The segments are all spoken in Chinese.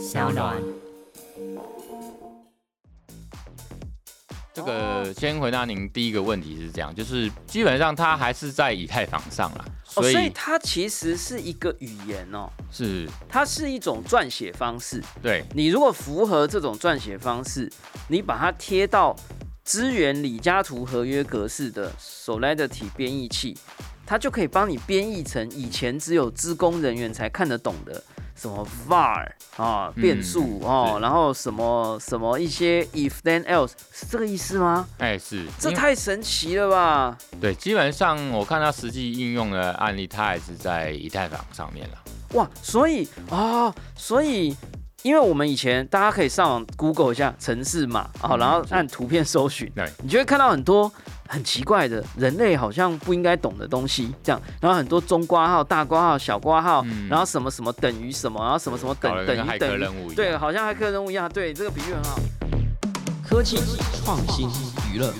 小暖。这个先回答您第一个问题是这样，就是基本上它还是在以太坊上啦，哦，所以所以它其实是一个语言哦，是它是一种撰写方式。对你如果符合这种撰写方式，你把它贴到支援李嘉图合约格式的 Solidity 编译器，它就可以帮你编译成以前只有资工人员才看得懂的什么 var 啊嗯变数哦，是然后什么什么一些 if then else 是这个意思吗？哎是，这太神奇了吧！对，基本上我看它实际应用的案例，它还是在以太坊上面了。哇，所以啊、所以因为我们以前大家可以上网 Google 一下城市码啊、嗯然后按图片搜寻，对，你就会看到很多很奇怪的人类好像不应该懂的东西，这样，然后很多中挂号、大挂号、小挂号，嗯然后什么什么等于什么，然后什么什么等等于等。对，好像骇客任务一样，对，这个比喻很好。科技、创新、娱乐，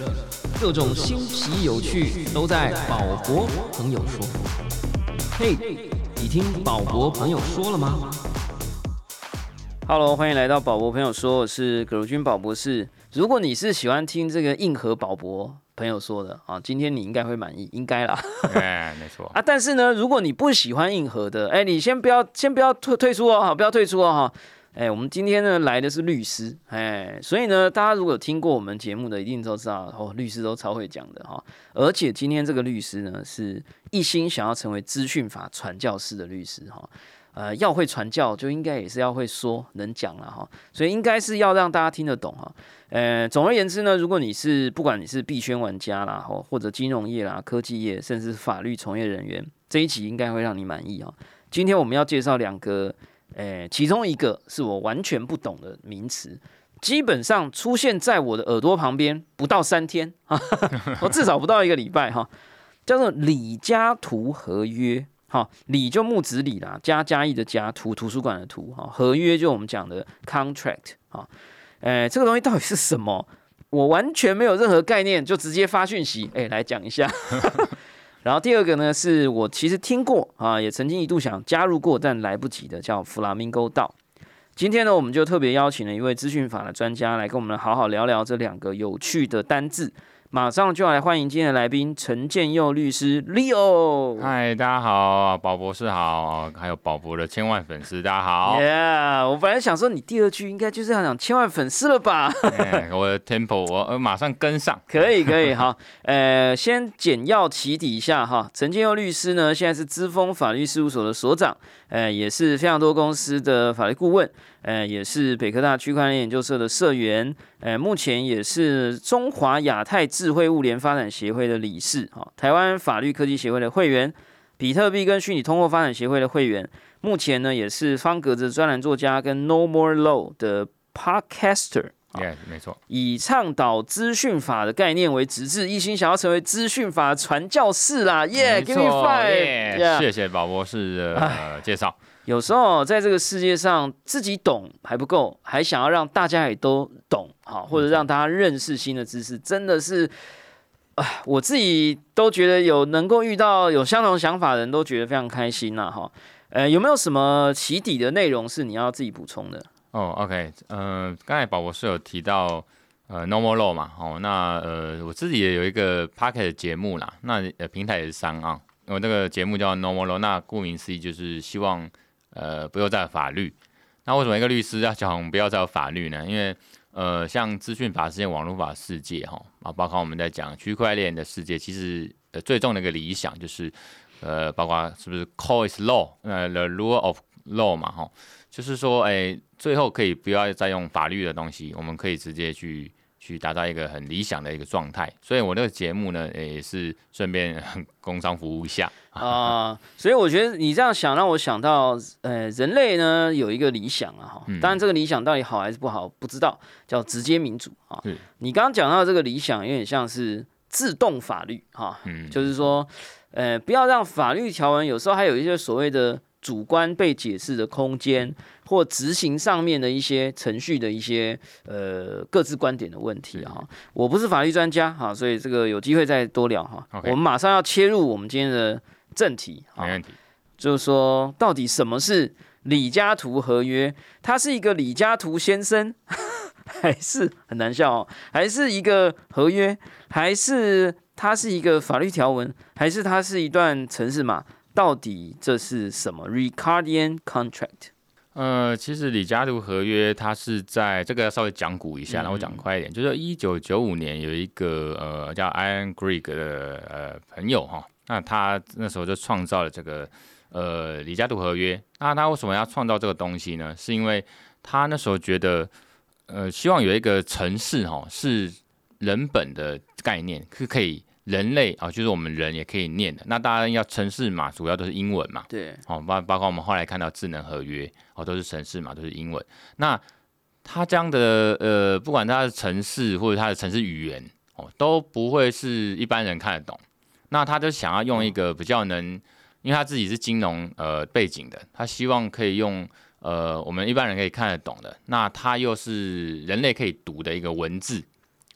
各种新奇有趣都在宝博朋友说。嘿，你听宝博朋友说了吗？Hello，欢迎来到宝博朋友说，我是葛如君宝博士。如果你是喜欢听这个硬核宝博朋友说的啊，今天你应该会满意，应该啦。哎，没错。啊，但是呢，如果你不喜欢硬核的，哎，你先不要，先不要退退出哦，哈，不要退出哦，哈。哎，我们今天呢来的是律师，哎，所以呢，大家如果有听过我们节目的，一定都知道哦，律师都超会讲的哈。而且今天这个律师呢，是一心想要成为资讯法传教士的律师哈。呃，要会传教，就应该也是要会说能讲了哈，所以应该是要让大家听得懂哈。呃，总而言之呢，如果你是不管你是币圈玩家啦，或或者金融业啦、科技业，甚至法律从业人员，这一集应该会让你满意哈。今天我们要介绍两个，呃，其中一个是我完全不懂的名词，基本上出现在我的耳朵旁边不到三天啊，我至少不到一个礼拜哈，叫做李嘉图合约。好，李就木子李啦，加加义的加，图图书馆的图，哈，合约就我们讲的 contract，哈，诶，这个东西到底是什么？我完全没有任何概念，就直接发讯息，哎，来讲一下。然后第二个呢，是我其实听过啊，也曾经一度想加入过，但来不及的，叫弗拉明戈道。今天呢，我们就特别邀请了一位资讯法的专家来跟我们好好聊聊这两个有趣的单字。马上就要来欢迎今天的来宾陈建佑律师 Leo。嗨，大家好，宝博士好，还有宝博的千万粉丝，大家好。Yeah，我本来想说你第二句应该就是要讲千万粉丝了吧？哎我的 tempo 我呃马上跟上。可以，可以，好，呃，先简要起底一下哈。陈建佑律师呢，现在是资丰法律事务所的所长，呃，也是非常多公司的法律顾问，呃，也是北科大区块链研究社的社员，呃，目前也是中华亚太智慧物联发展协会的理事，哈，台湾法律科技协会的会员，比特币跟虚拟通货发展协会的会员，目前呢也是方格子专栏作家跟 No More Law 的 Podcaster。没错。以倡导资讯法的概念为直至，一心想要成为资讯法传教士啦，耶、没 g i v e me 错 five，谢谢宝博士的呃介绍。有时候在这个世界上，自己懂还不够，还想要让大家也都懂，好，或者让大家认识新的知识，真的是，啊，我自己都觉得有能够遇到有相同想法的人都觉得非常开心呐，哈。呃，有没有什么起底的内容是你要自己补充的？哦，OK，呃，刚才宝博士有提到呃 Normal Law 嘛，哦，那呃我自己也有一个 Pocket 的节目啦，那呃平台也是三啊，我那个节目叫 Normal Law，那顾名思义就是希望呃不要再有法律。那为什么一个律师要讲不要再有法律呢？因为呃像资讯法世界、网络法世界哈啊，包括我们在讲区块链的世界，其实呃最重的一个理想就是呃包括是不是 Call is law，呃 the rule of law 嘛哈。就是说，哎、最后可以不要再用法律的东西，我们可以直接去去达到一个很理想的一个状态。所以我这个节目呢，也是顺便 工商服务一下。啊、所以我觉得你这样想让我想到，呃，人类呢有一个理想啊，哈，嗯。当然这个理想到底好还是不好不知道，叫直接民主啊。你刚刚讲到这个理想，有点像是自动法律哈，嗯，就是说，呃，不要让法律条文有时候还有一些所谓的主观被解释的空间，或执行上面的一些程序的一些呃各自观点的问题啊。我不是法律专家哈，所以这个有机会再多聊哈。我们马上要切入我们今天的正题啊没，问题。就是说到底什么是李嘉图合约，他是一个李嘉图先生，还是很难笑哦？还是一个合约，还是它是一个法律条文，还是它是一段程式码？到底这是什么？Ricardian contract？呃，其实李嘉图合约它是在这个要稍微讲古一下，然后讲快一点，就是一九九五年有一个呃叫 Ian Greig 的呃朋友哈，那他那时候就创造了这个呃李嘉图合约。那他为什么要创造这个东西呢？是因为他那时候觉得呃希望有一个城市哈是人本的概念是可以。人类啊，就是我们人也可以念的。那当然要城市嘛，主要都是英文嘛。对，哦，包包括我们后来看到智能合约，哦，都是城市嘛，都是英文。那他这样的呃，不管他的城市或者他的城市语言，哦，都不会是一般人看得懂。那他就想要用一个比较能，因为他自己是金融呃背景的，他希望可以用呃我们一般人可以看得懂的，那他又是人类可以读的一个文字，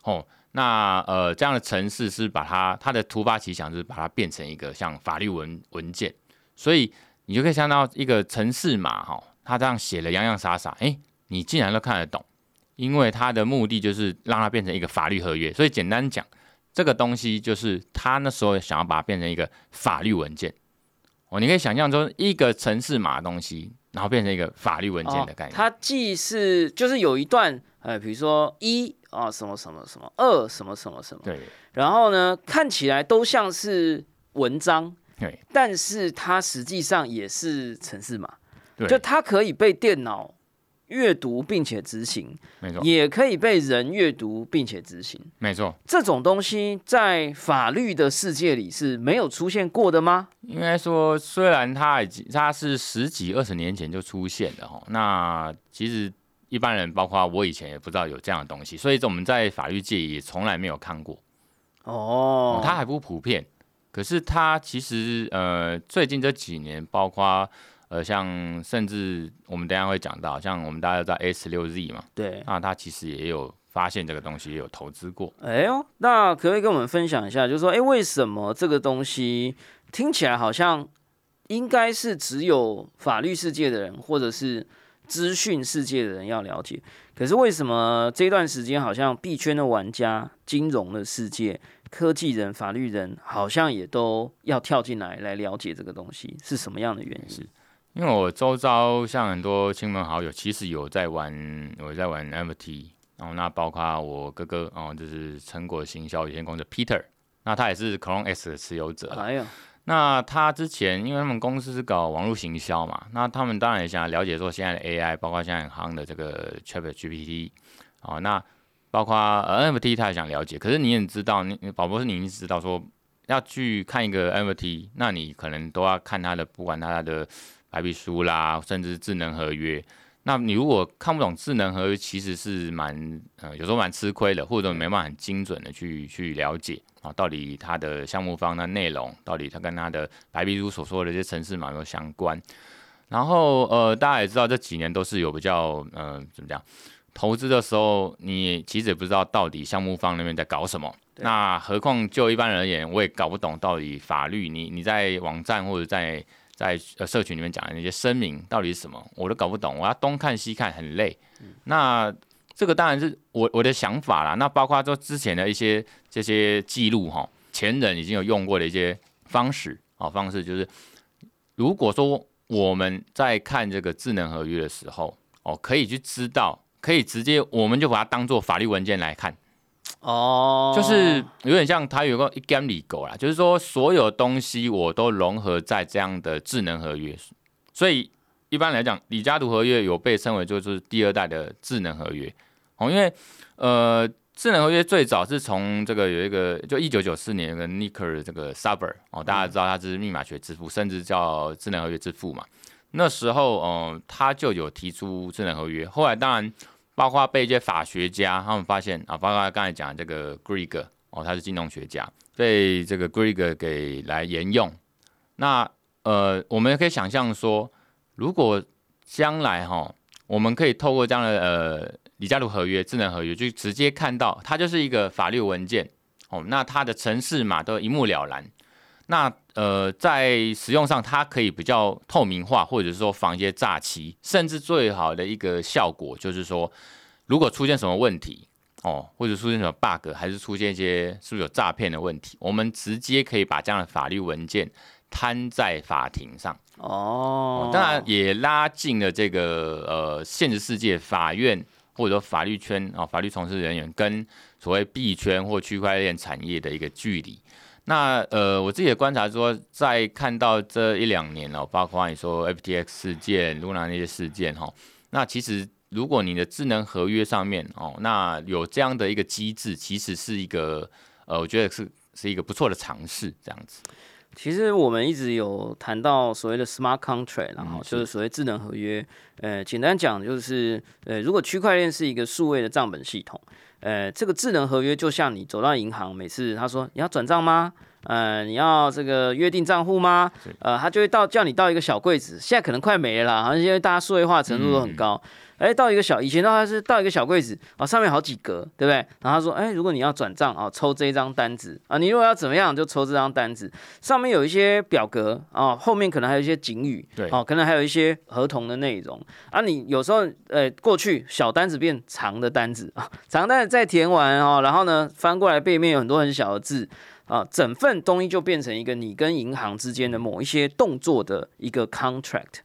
哦。那呃，这样的城市是把它它的突发奇想，就是把它变成一个像法律文文件，所以你就可以看到一个城市码哈，他这样写的洋洋洒洒，哎，你竟然都看得懂，因为它的目的就是让它变成一个法律合约，所以简单讲，这个东西就是他那时候想要把它变成一个法律文件哦，你可以想象中一个城市码的东西，然后变成一个法律文件的概念，它既是就是有一段呃，比如说一。啊，什么什么什么二什么什么什么，对。然后呢，看起来都像是文章，对。但是它实际上也是城市码，对。就它可以被电脑阅读并且执行，没错。也可以被人阅读并且执行，没错。这种东西在法律的世界里是没有出现过的吗？应该说，虽然它已经它是十几二十年前就出现的哈，那其实。一般人，包括我以前也不知道有这样的东西，所以我们在法律界也从来没有看过。哦，它还不普遍。可是它其实呃，最近这几年，包括呃，像甚至我们等下会讲到，像我们大家知道 S 六 Z 嘛，对，那他其实也有发现这个东西，也有投资过。哎呦，那可不可以跟我们分享一下，就是说，哎，为什么这个东西听起来好像应该是只有法律世界的人，或者是？资讯世界的人要了解，可是为什么这段时间好像币圈的玩家、金融的世界、科技人、法律人好像也都要跳进来来了解这个东西是什么样的原因？因为我周遭像很多亲朋好友，其实有在玩，我在玩 NFT，然后那包括我哥哥哦，就是成果行销有限公司 Peter，那他也是 Clone S 的持有者。哎呀。那他之前，因为他们公司是搞网络行销嘛，那他们当然也想了解说现在的 AI，包括现在很夯的这个 ChatGPT，哦，那包括 NFT，他也想了解。可是你也知道，你宝博士，你知道说要去看一个 NFT，那你可能都要看他的，不管他的白皮书啦，甚至智能合约。那你如果看不懂智能合约，其实是蛮呃，有时候蛮吃亏的，或者没办法很精准的去去了解。啊，到底它的项目方的内容，到底它跟它的白皮书所说的这些城市码有相关？然后呃，大家也知道这几年都是有比较呃怎么讲，投资的时候你其实也不知道到底项目方那边在搞什么。那何况就一般人而言，我也搞不懂到底法律你你在网站或者在在呃社群里面讲的那些声明到底是什么，我都搞不懂，我要东看西看很累。那这个当然是我我的想法啦，那包括说之前的一些这些记录哈，前人已经有用过的一些方式啊方式，就是如果说我们在看这个智能合约的时候哦，可以去知道，可以直接我们就把它当做法律文件来看哦，就是有点像它有个一 g a m 里狗啦，就是说所有东西我都融合在这样的智能合约，所以。一般来讲，李嘉图合约有被称为就是第二代的智能合约哦，因为呃，智能合约最早是从这个有一个就一九九四年有个 Nicker 这个 Suber 哦，大家知道他是密码学之父，甚至叫智能合约之父嘛。那时候哦，他就有提出智能合约。后来当然包括被一些法学家他们发现啊，包括刚才讲这个 Greg 哦，他是金融学家，被这个 Greg 给来沿用。那呃，我们可以想象说。如果将来哈，我们可以透过这样的呃李嘉图合约、智能合约，就直接看到它就是一个法律文件哦。那它的程式码都一目了然。那呃，在使用上它可以比较透明化，或者是说防一些诈欺，甚至最好的一个效果就是说，如果出现什么问题哦，或者出现什么 bug，还是出现一些是不是有诈骗的问题，我们直接可以把这样的法律文件摊在法庭上。哦，当然也拉近了这个呃现实世界法院或者说法律圈啊、法律从事人员跟所谓币圈或区块链产业的一个距离。那呃，我自己的观察说，在看到这一两年哦，包括你说 FTX 事件、Luna 那些事件哈，那其实如果你的智能合约上面哦，那有这样的一个机制，其实是一个呃，我觉得是是一个不错的尝试，这样子。其实我们一直有谈到所谓的 smart contract，然后嗯就是所谓智能合约。呃，简单讲就是，呃，如果区块链是一个数位的账本系统，呃，这个智能合约就像你走到银行，每次他说你要转账吗？呃，你要这个约定账户吗？呃，他就会到叫你到一个小柜子，现在可能快没了啦，好像因为大家数位化程度都很高。哎、到一个小，以前的话是到一个小柜子啊、上面好几格，对不对？然后他说，哎、如果你要转账啊、抽这一张单子啊、你如果要怎么样就抽这张单子，上面有一些表格啊、后面可能还有一些警语，对哦、可能还有一些合同的内容啊。你有时候呃过去小单子变长的单子啊，长单子再填完哦，然后呢翻过来背面有很多很小的字。啊，整份东西就变成一个你跟银行之间的某一些动作的一个 contract。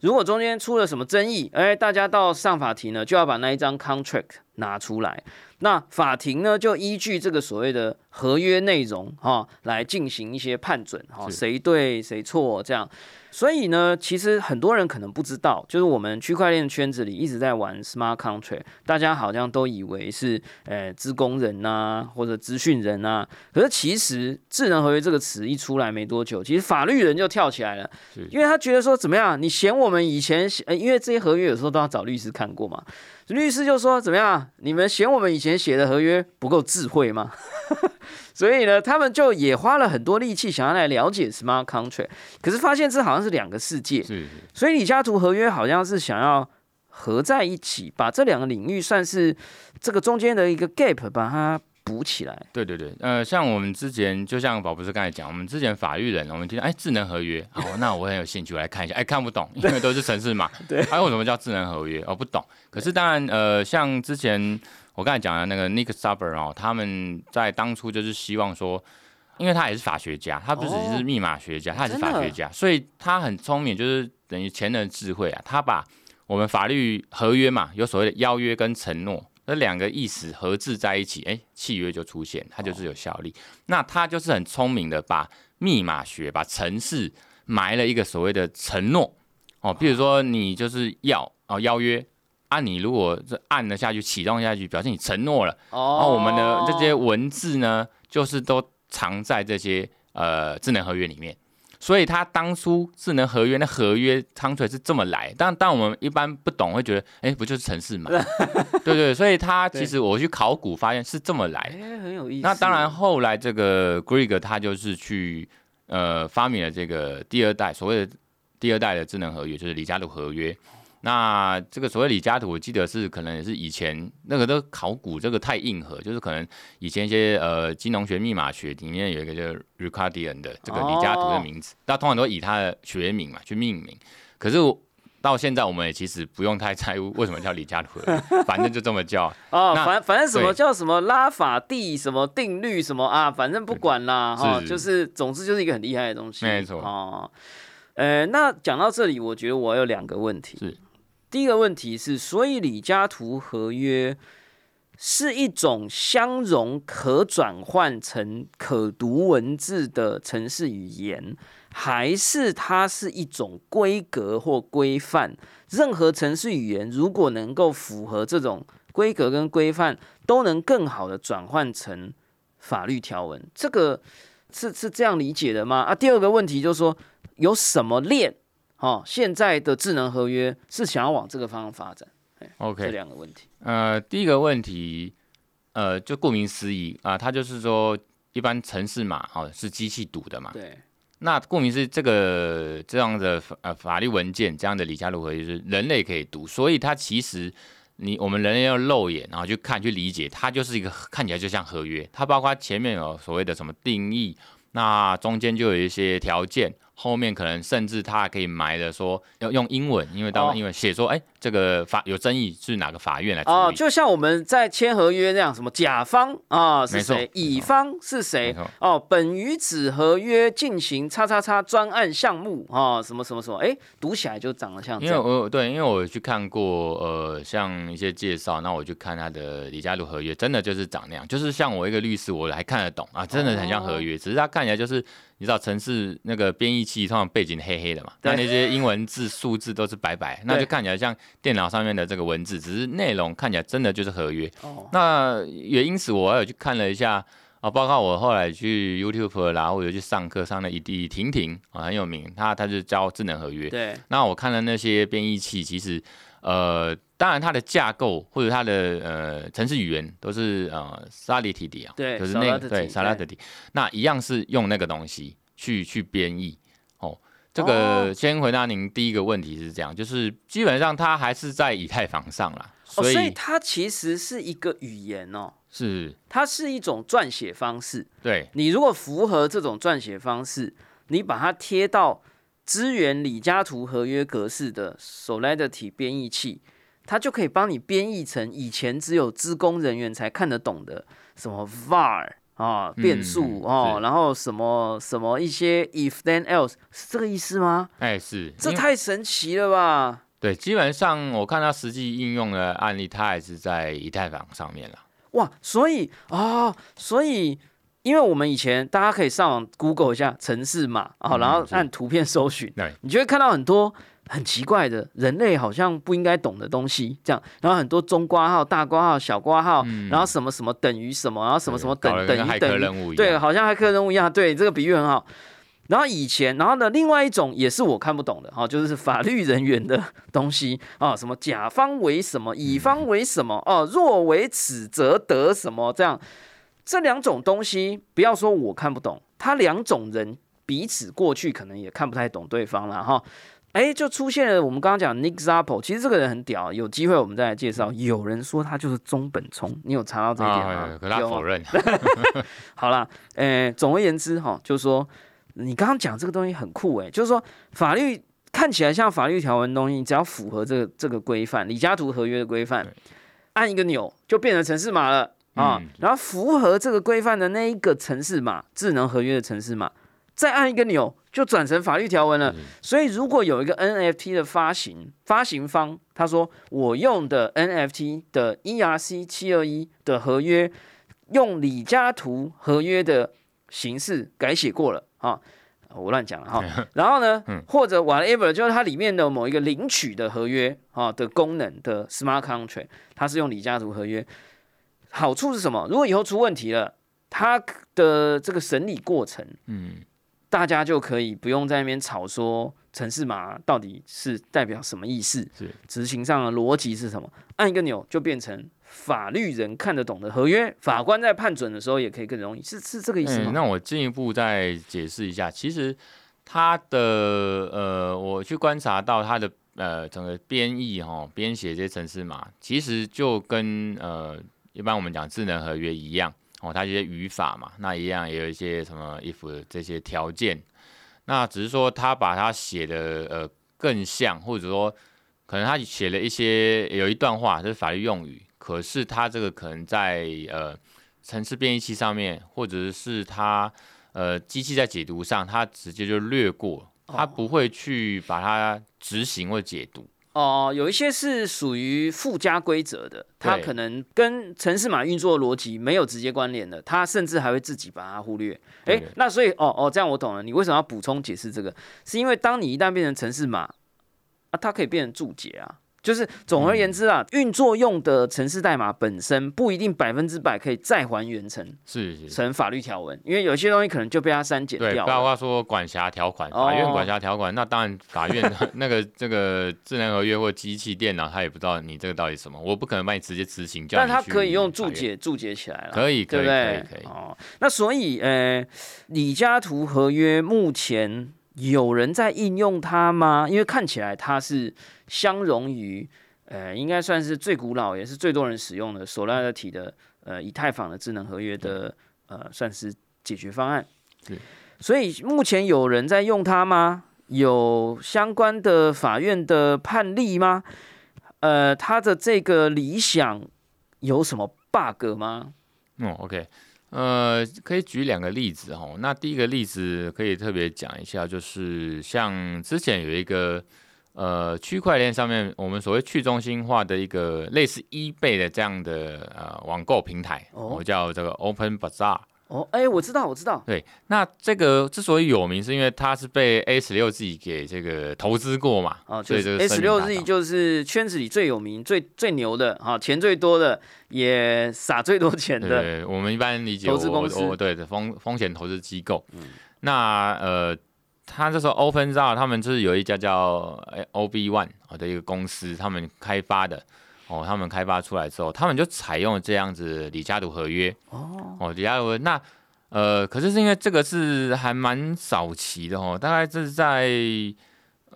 如果中间出了什么争议，哎，大家到上法庭呢，就要把那一张 contract 拿出来。那法庭呢，就依据这个所谓的合约内容哈、来进行一些判准哈、是谁对谁错这样。所以呢，其实很多人可能不知道，就是我们区块链圈子里一直在玩 smart contract，大家好像都以为是呃资工人呐、或者资讯人呐、可是其实智能合约这个词一出来没多久，其实法律人就跳起来了，因为他觉得说怎么样，你嫌我们以前写，呃，因为这些合约有时候都要找律师看过嘛，律师就说怎么样，你们嫌我们以前写的合约不够智慧吗？所以呢，他们就也花了很多力气想要来了解 smart contract，可是发现这好像是两个世界，是是。所以李嘉图合约好像是想要合在一起，把这两个领域算是这个中间的一个 gap，把它补起来。对对对，呃，像我们之前，就像宝博士刚才讲，我们之前法律人，我们听到哎智能合约，好，那我很有兴趣，我来看一下，哎看不懂，因为都是城市嘛，对还有什么叫智能合约？哦，不懂。可是当然，呃，像之前我刚才讲的那个 Nick Saber 哦，他们在当初就是希望说。因为他也是法学家，他不只是密码学家，他也是法学家，所以他很聪明，就是等于前人的智慧啊。他把我们法律合约嘛，有所谓的邀约跟承诺，这两个意思合置在一起，哎，契约就出现，它就是有效力。那他就是很聪明的把密码学、把程式埋了一个所谓的承诺哦，比如说你就是要哦邀约啊，你如果这按了下去，启动下去，表示你承诺了。哦哦，我们的这些文字呢，就是都藏在这些呃智能合约里面。所以他当初智能合约那合约 contract 是这么来，但但我们一般不懂，会觉得哎、不就是城市嘛？对对，所以他其实我去考古发现是这么来。哎，很有意思。那当然，后来这个 Greg 他就是去呃发明了这个第二代所谓的第二代的智能合约，就是李嘉图合约。那这个所谓李嘉图，我记得是可能也是以前那个都考古，这个太硬核，就是可能以前一些呃金融学、密码学里面有一个叫 Ricardian 的这个李嘉图的名字，那、通常都以他的学名嘛去命名。可是到现在，我们也其实不用太在乎为什么叫李嘉图反正就这么叫。哦，反反正什么叫什么拉法蒂什么定律什么啊，反正不管啦哈，是就是总之就是一个很厉害的东西，没错哦。呃，那讲到这里，我觉得我有两个问题。是，第一个问题是，所以李嘉图合约是一种相容可转换成可读文字的城市语言，还是它是一种规格或规范？任何城市语言如果能够符合这种规格跟规范，都能更好的转换成法律条文。这个是是这样理解的吗？啊，第二个问题就是说，有什么链？哦，现在的智能合约是想要往这个方向发展？OK，这两个问题。呃，第一个问题，呃，就顾名思义啊、它就是说，一般城市码哦是机器读的嘛。对，那顾名思义，这个这样的法呃法律文件，这样的李嘉图合约就是人类可以读，所以它其实你我们人类要肉眼然后去看去理解，它就是一个看起来就像合约，它包括前面有所谓的什么定义那中间就有一些条件。后面可能甚至他还可以埋的说要用英文，因为当英文写说，哎，这个法有争议是哪个法院来处理？哦，就像我们在签合约那样，什么甲方啊是谁，乙方是谁？哦，本于此合约进行叉叉叉专案项目啊，什么什么什么，哎，读起来就长得像。因为我对，因为我去看过呃，像一些介绍，那我去看他的李嘉璐合约，真的就是长那样，就是像我一个律师，我还看得懂啊，真的很像合约，只是他看起来就是。你知道城市那个编译器通常背景黑黑的嘛？那那些英文字数字都是白白，那就看起来像电脑上面的这个文字，只是内容看起来真的就是合约。哦，那也因此我有去看了一下啊，包括我后来去 YouTube 啦，或者去上课上了一地婷婷啊很有名，他他就教智能合约。对，那我看了那些编译器，其实呃。当然，它的架构或者它的呃程式语言都是呃 Solidity 啊，对，就是那个对 Solidity，那一样是用那个东西去去编译哦。这个先回答您第一个问题是这样，就是基本上它还是在以太坊上啦，所以它其实是一个语言哦，是它是一种撰写方式。对，你如果符合这种撰写方式，你把它贴到支援李嘉图合约格式的 Solidity 编译器。它就可以帮你编译成以前只有资工人员才看得懂的什么 var 啊变数哦，然后什么什么一些 if then else 是这个意思吗？哎，是，这太神奇了吧？对，基本上我看它实际应用的案例，它还是在以太坊上面了。哇，所以啊，所以因为我们以前大家可以上网 Google 一下城市码啊，然后按图片搜寻，你就会看到很多。很奇怪的，人类好像不应该懂的东西，这样，然后很多中挂号、大挂号、小挂号，然后什么什么等于什么，然后什么什么等等于等于，对，好像骇客任务一样，对，这个比喻很好。然后以前，然后呢，另外一种也是我看不懂的，哈，就是法律人员的东西啊，什么甲方为什么，乙方为什么，哦，若为此则得什么，这样，这两种东西，不要说我看不懂，他两种人彼此过去可能也看不太懂对方了，哈。哎，就出现了我们刚刚讲 Nick Zappo，其实这个人很屌，有机会我们再来介绍。有人说他就是中本聪，你有查到这一点吗？可他否认。好了，呃，总而言之哈，就是说你刚刚讲这个东西很酷哎，就是说法律看起来像法律条文东西，你只要符合这个这个规范，李嘉图合约的规范，按一个钮就变成城市码了啊。然后符合这个规范的那一个城市码，智能合约的城市码，再按一个钮。就转成法律条文了，所以如果有一个 NFT 的发行发行方，他说我用的 NFT 的 ERC 七二一的合约，用李嘉图合约的形式改写过了啊，我乱讲了哈。然后呢，或者 whatever，就是它里面的某一个领取的合约啊的功能的 smart contract，它是用李嘉图合约，好处是什么？如果以后出问题了，它的这个审理过程，嗯。大家就可以不用在那边吵说城市码到底是代表什么意思，是执行上的逻辑是什么？按一个钮就变成法律人看得懂的合约，法官在判准的时候也可以更容易，是是这个意思吗？那我进一步再解释一下，其实它的呃，我去观察到它的呃整个编译哈，编写这些城市码，其实就跟呃一般我们讲智能合约一样。哦，它一些语法嘛，那一样也有一些什么 if 这些条件，那只是说他把它写的呃更像，或者说可能他写了一些有一段话是法律用语，可是他这个可能在呃层次编译器上面，或者是他呃机器在解读上，他直接就略过，他不会去把它执行或解读。哦，有一些是属于附加规则的，它可能跟城市码运作逻辑没有直接关联的，它甚至还会自己把它忽略。哎，那所以哦哦，这样我懂了，你为什么要补充解释这个？是因为当你一旦变成城市码啊，它可以变成注解啊。就是总而言之啊，运作用的城市代码本身不一定百分之百可以再还原成是是成法律条文，因为有些东西可能就被它删减掉。包括说管辖条款，法院管辖条款，那当然法院 那个这个智能合约或机器电脑，他也不知道你这个到底什么，我不可能帮你直接执行。但他可以用注解注解起来了，可以，对不对？可以，哦，那所以呃，李嘉图合约目前有人在应用它吗？因为看起来它是相容于。呃，应该算是最古老也是最多人使用的 Solarity 的呃以太坊的智能合约的呃算是解决方案。所以目前有人在用它吗？有相关的法院的判例吗？呃，它的这个理想有什么 bug 吗？嗯，OK，呃，可以举两个例子哦。那第一个例子可以特别讲一下，就是像之前有一个呃区块链上面我们所谓去中心化的一个类似 eBay 的这样的呃网购平台，哦我叫这个 Open Bazaar。哦，哎，我知道，我知道，对，那这个之所以有名，是因为它是被 A 十六自己给这个投资过嘛，哦，就是所以这个 S 六声名大 Z 就是圈子里最有名、最最牛的啊，钱最多的，也撒最多钱的。对，我们一般理解我投资公司对的风风险投资机构。那呃，他这时候 Open z a 他们就是有一家叫 OB One 的一个公司，他们开发的哦，他们开发出来之后，他们就采用了这样子李嘉图合约哦哦，李嘉图那呃，可是是因为这个是还蛮早期的哦，大概是在。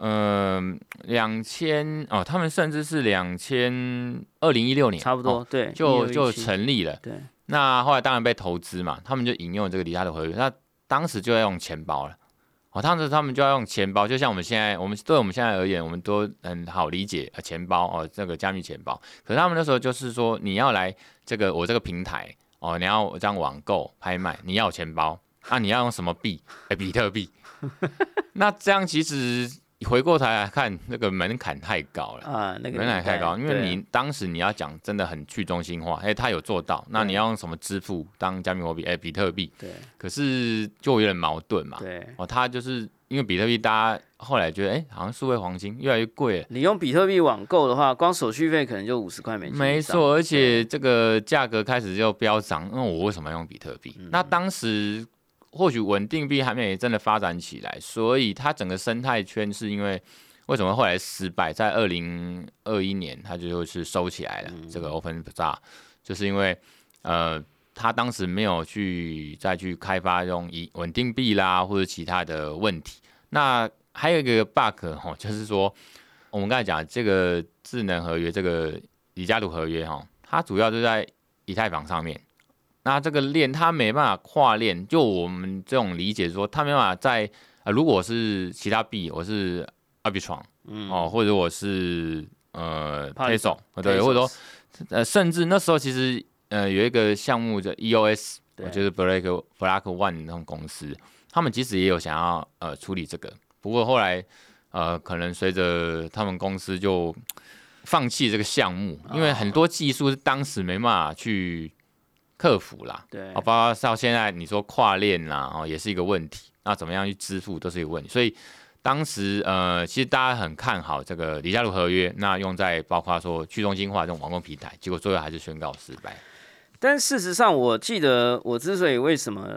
嗯，两千哦，他们甚至是两千二零一六年，差不多，哦对，就就成立了。对，那后来当然被投资嘛，他们就引用这个李嘉图合约，那当时就要用钱包了。哦，当时他们就要用钱包，就像我们现在，我们对我们现在而言，我们都很好理解，呃，钱包哦，这个加密钱包。可是他们那时候就是说，你要来这个我这个平台哦，你要这样网购拍卖，你要钱包，那，你要用什么币？哎，比特币。那这样其实回过头来看，那个门槛太高了。啊，那个门槛太高，因为你当时你要讲真的很去中心化，哎，他有做到，那你要用什么支付当加密货币？哎，比特币，对可是就有点矛盾嘛。对，哦，他就是因为比特币，大家后来觉得，哎，好像数位黄金越来越贵了。你用比特币网购的话，光手续费可能就五十块美金。没，错，而且这个价格开始就飙涨，那我为什么要用比特币？嗯那当时或许稳定币还没有真的发展起来，所以它整个生态圈是因为为什么后来失败？在二零二一年，它就是收起来了。嗯这个 Open Bazaar 就是因为呃，他当时没有去再去开发用以稳定币啦或者其他的问题。那还有一个 bug 哈，就是说我们刚才讲这个智能合约，这个李嘉图合约哈，它主要就在以太坊上面。那这个链它没办法跨链，就我们这种理解说，它没办法在呃，如果是其他币，我是 Arbitron，嗯。哦，或者我是呃 Polygon Peso，对，或者说呃，甚至那时候其实呃有一个项目叫 EOS，我就是 Black Black One 那种公司，他们其实也有想要呃处理这个，不过后来呃可能随着他们公司就放弃这个项目，因为很多技术是当时没办法去克服啦。对好，包括到现在你说跨链啦，哦，也是一个问题。那怎么样去支付都是一个问题。所以当时呃，其实大家很看好这个李嘉图合约，那用在包括说去中心化这种网络平台，结果最后还是宣告失败。但事实上，我记得我之所以为什么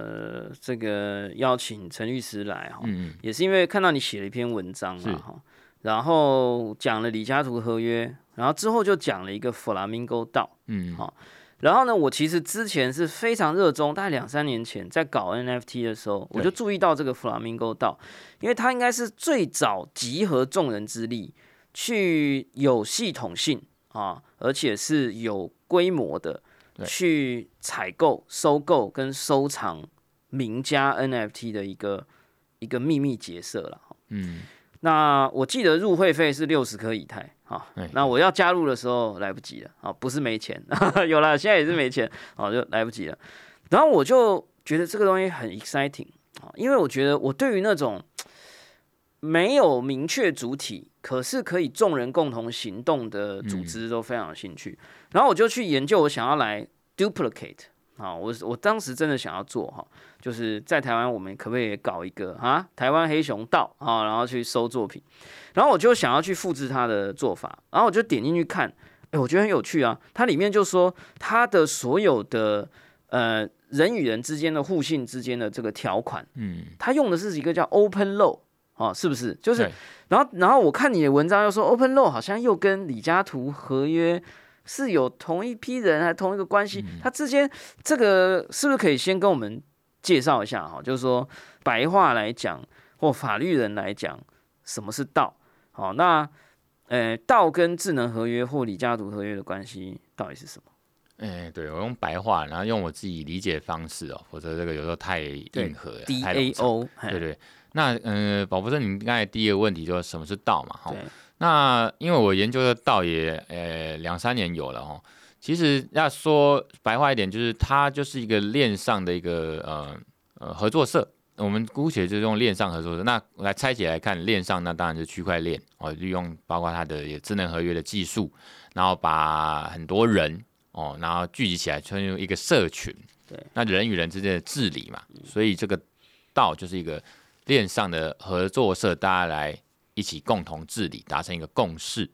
这个邀请陈律师来哈，嗯嗯，也是因为看到你写了一篇文章是啊哈，然后讲了李嘉图合约，然后之后就讲了一个弗拉明戈道。嗯好然后呢，我其实之前是非常热衷，大概两三年前在搞 NFT 的时候，我就注意到这个弗拉明戈道，因为它应该是最早集合众人之力，去有系统性啊，而且是有规模的去采购、收购跟收藏名家 NFT 的一个一个秘密结社了。嗯，那我记得入会费是六十颗以太，好对，那我要加入的时候来不及了，啊，不是没钱，有了，现在也是没钱，哦，就来不及了。然后我就觉得这个东西很 exciting 啊，因为我觉得我对于那种没有明确主体，可是可以众人共同行动的组织都非常有兴趣。然后我就去研究，我想要来 duplicate 啊，我我当时真的想要做哈，就是在台湾我们可不可以也搞一个啊台湾黑熊道啊，然后去收作品，然后我就想要去复制他的做法，然后我就点进去看，哎，我觉得很有趣啊，它里面就说它的所有的呃人与人之间的互信之间的这个条款，嗯，它用的是一个叫 open law 啊，是不是？就是然后，然后我看你的文章又说，Open Law 好像又跟李嘉图合约是有同一批人，还同一个关系。它之间这个是不是可以先跟我们介绍一下哈？就是说白话来讲，或法律人来讲，什么是道？好，那呃，道跟智能合约或李家族合约的关系到底是什么？哎，对我用白话，然后用我自己理解方式哦，否则这个有时候太硬核了。D A O，对对。那嗯，宝博生，你刚才第一个问题就是什么是道嘛？哈，那因为我研究的道也呃两三年有了哦。其实要说白话一点，就是它就是一个链上的一个呃呃合作社。我们姑且就用链上合作社。那来拆解来看，链上那当然是区块链哦，利用包括它的智能合约的技术，然后把很多人。哦，然后聚集起来成为一个社群，对，那人与人之间的治理嘛，所以这个道就是一个链上的合作社，大家来一起共同治理，达成一个共识。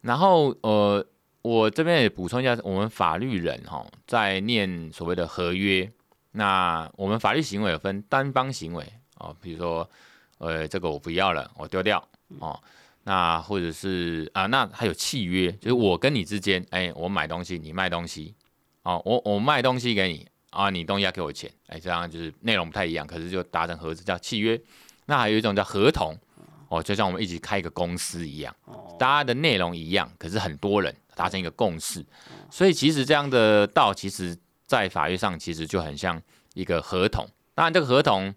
然后呃，我这边也补充一下，我们法律人哈，在念所谓的合约，那我们法律行为有分单方行为哦，比如说呃，这个我不要了，我丢掉哦。那或者是啊，那还有契约，就是我跟你之间，哎，我买东西，你卖东西，哦，我我卖东西给你啊，你东西要给我钱，哎，这样就是内容不太一样，可是就达成合资叫契约。那还有一种叫合同，哦，就像我们一起开一个公司一样，大家的内容一样，可是很多人达成一个共识，所以其实这样的道，其实在法律上其实就很像一个合同。当然这个合同。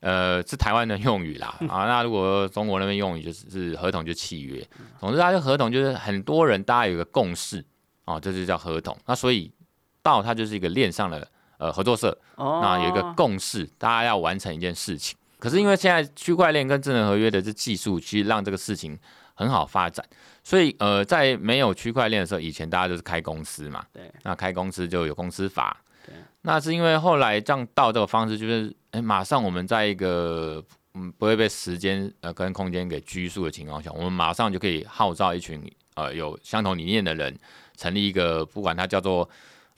呃，是台湾的用语啦 啊，那如果中国那边用语就是是合同就契约，总之它就合同就是很多人大家有个共识哦，这就叫合同。那所以道它就是一个链上的呃合作社，那有一个共识，大家要完成一件事情。可是因为现在区块链跟智能合约的这技术，其实让这个事情很好发展，所以呃，在没有区块链的时候，以前大家都是开公司嘛，对，那开公司就有公司法。那是因为后来这样到这个方式，就是哎，马上我们在一个嗯不会被时间呃跟空间给拘束的情况下，我们马上就可以号召一群呃有相同理念的人，成立一个不管它叫做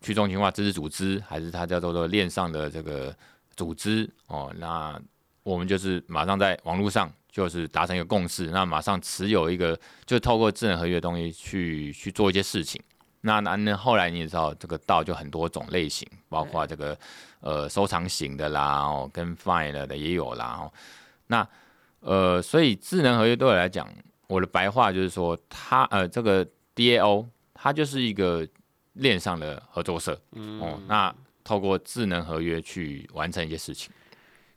去中心化知识组织，还是它叫做做链上的这个组织哦，那我们就是马上在网络上就是达成一个共识，那马上持有一个，就透过智能合约的东西去去做一些事情。那那那后来你也知道，这个道就很多种类型，包括这个呃收藏型的啦，哦跟 fine 的也有啦，哦那呃所以智能合约对我来讲，我的白话就是说，它呃这个 DAO 它就是一个链上的合作社，哦那透过智能合约去完成一些事情，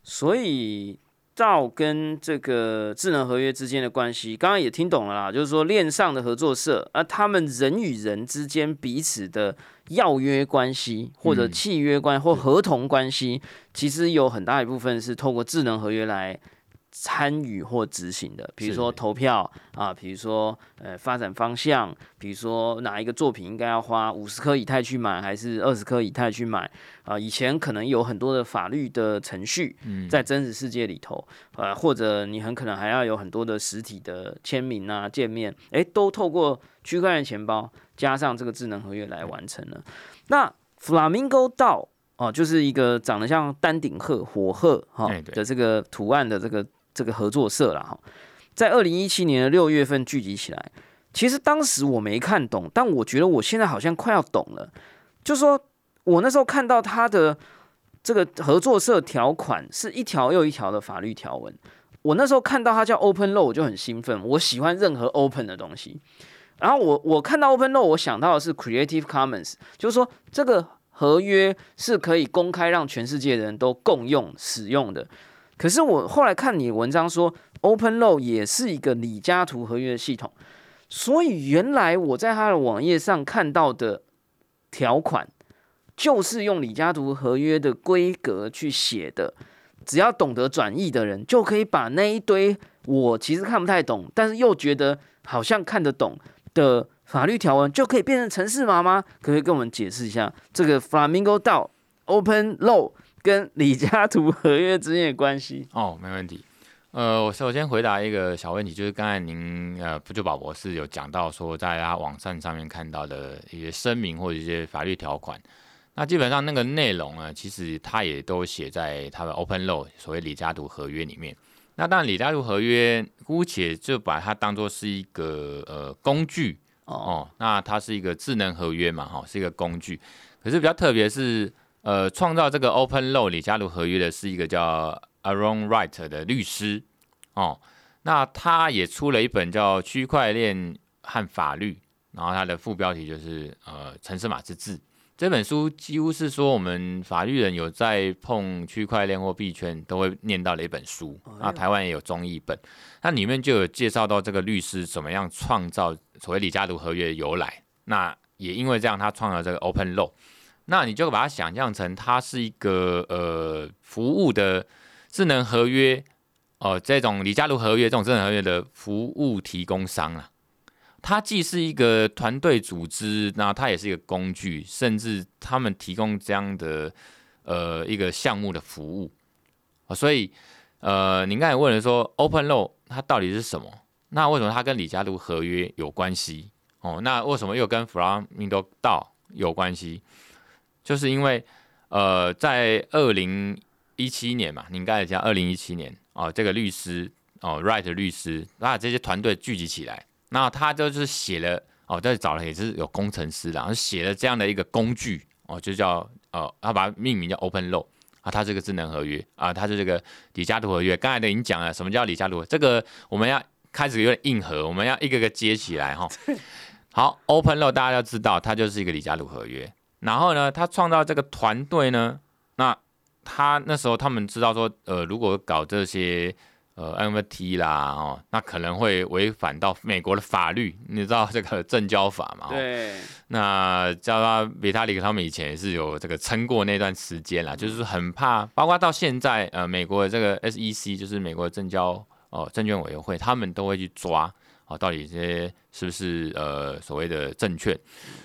所以。道跟这个智能合约之间的关系，刚刚也听懂了啦，就是说链上的合作社，啊他们人与人之间彼此的要约关系，或者契约关或合同关系，其实有很大一部分是透过智能合约来。参与或执行的，比如说投票啊，比如说呃发展方向，比如说哪一个作品应该要花五十颗以太去买，还是二十颗以太去买啊？以前可能有很多的法律的程序在真实世界里头，呃，或者你很可能还要有很多的实体的签名啊、见面，诶，都透过区块链钱包加上这个智能合约来完成了。那 Flamingo 道哦，就是一个长得像丹顶鹤、火鹤哈的这个图案的这个。这个合作社了哈，在二零一七年的六月份聚集起来。其实当时我没看懂，但我觉得我现在好像快要懂了。就说我那时候看到他的这个合作社条款是一条又一条的法律条文，我那时候看到他叫 Open Law，我就很兴奋。我喜欢任何 Open 的东西。然后我我看到 Open Law，我想到的是 Creative Commons，就是说这个合约是可以公开让全世界的人都共用使用的。可是我后来看你文章说，Open Low 也是一个李嘉图合约系统，所以原来我在他的网页上看到的条款，就是用李嘉图合约的规格去写的。只要懂得转译的人，就可以把那一堆我其实看不太懂，但是又觉得好像看得懂的法律条文，就可以变成城市码吗？可不可以跟我们解释一下这个 Flamingo 到 Open Low 跟李嘉图合约之间的关系哦，没问题。呃，我首先回答一个小问题，就是刚才您呃，不就宝博士有讲到说，在他网站上面看到的一些声明或者一些法律条款，那基本上那个内容呢，其实他也都写在他的 Open Law 所谓李嘉图合约里面。那当然，李嘉图合约姑且就把它当做是一个呃工具哦，那它是一个智能合约嘛，哈，是一个工具。可是比较特别是。呃，创造这个 Open Law 里加入合约的是一个叫 Aaron Wright 的律师哦，那他也出了一本叫《区块链和法律》，然后他的副标题就是呃城市码之治。这本书几乎是说我们法律人有在碰区块链或币圈都会念到的一本书。那台湾也有中译本，那里面就有介绍到这个律师怎么样创造所谓李嘉图合约的由来。那也因为这样，他创了这个 Open Law。那你就把它想象成它是一个呃服务的智能合约哦，这种李嘉图合约这种智能合约的服务提供商啊。它既是一个团队组织，那它也是一个工具，甚至他们提供这样的呃一个项目的服务啊，所以呃，您刚才问了说，Open Law 它到底是什么？那为什么它跟李嘉图合约有关系？哦，那为什么又跟 Flamingo 道有关系？就是因为呃，在二零一七年嘛，您刚才讲二零一七年哦，这个律师哦，Right 律师把这些团队聚集起来。那他就是写了哦，再找了也是有工程师然后写了这样的一个工具哦，就叫呃，他把它命名叫 Open Law 啊，它是个智能合约啊，它是这个李嘉图合约。刚才都已经讲了，什么叫李嘉图？这个我们要开始有点硬核，我们要一个个接起来哈。好，Open Law 大家要知道，它就是一个李嘉图合约。然后呢，他创造这个团队呢，那他那时候他们知道说，呃，如果搞这些。呃，NFT 啦，哦，那可能会违反到美国的法律，你知道这个证交法嘛？对。那叫他比塔里克他们以前也是有这个撑过那段时间啦，就是很怕，包括到现在，呃，美国的这个 SEC 就是美国证交哦证券委员会，他们都会去抓哦，到底这些是不是呃所谓的证券？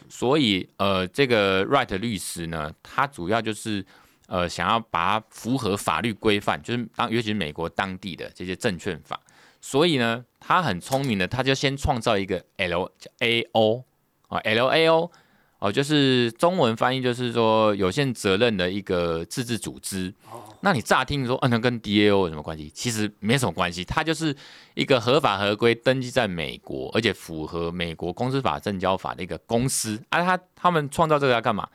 所以呃，这个 Right 律师呢，他主要就是。呃，想要把它符合法律规范，就是当尤其是美国当地的这些证券法，所以呢，他很聪明的，他就先创造一个 L A O 啊，L A O 哦，就是中文翻译就是说有限责任的一个自治组织。那你乍听说，嗯，那跟 D A O 有什么关系？其实没什么关系，它就是一个合法合规登记在美国，而且符合美国公司法、证交法的一个公司。啊他他们创造这个要干嘛？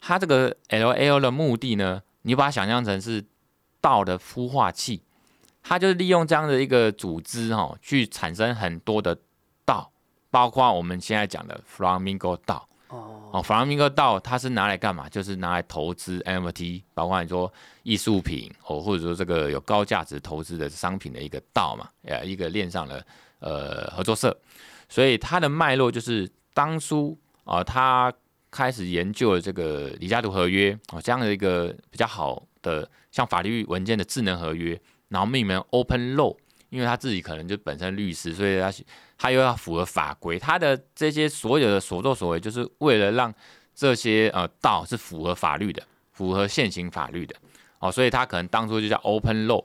他这个 L A O 的目的呢，你把它想象成是道的孵化器，它就是利用这样的一个组织哈，去产生很多的道，包括我们现在讲的 Flamingo 道哦，Flamingo 道它是拿来干嘛？就是拿来投资 NFT，包括你说艺术品哦，或者说这个有高价值投资的商品的一个道嘛，呃，一个链上的呃合作社，所以它的脉络就是当初啊，他。开始研究了这个李嘉图合约哦，这样的一个比较好的像法律文件的智能合约，然后命名 Open Law，因为他自己可能就本身律师，所以他他又要符合法规，他的这些所有的所作所为，就是为了让这些呃道是符合法律的，符合现行法律的哦，所以他可能当初就叫 Open Law，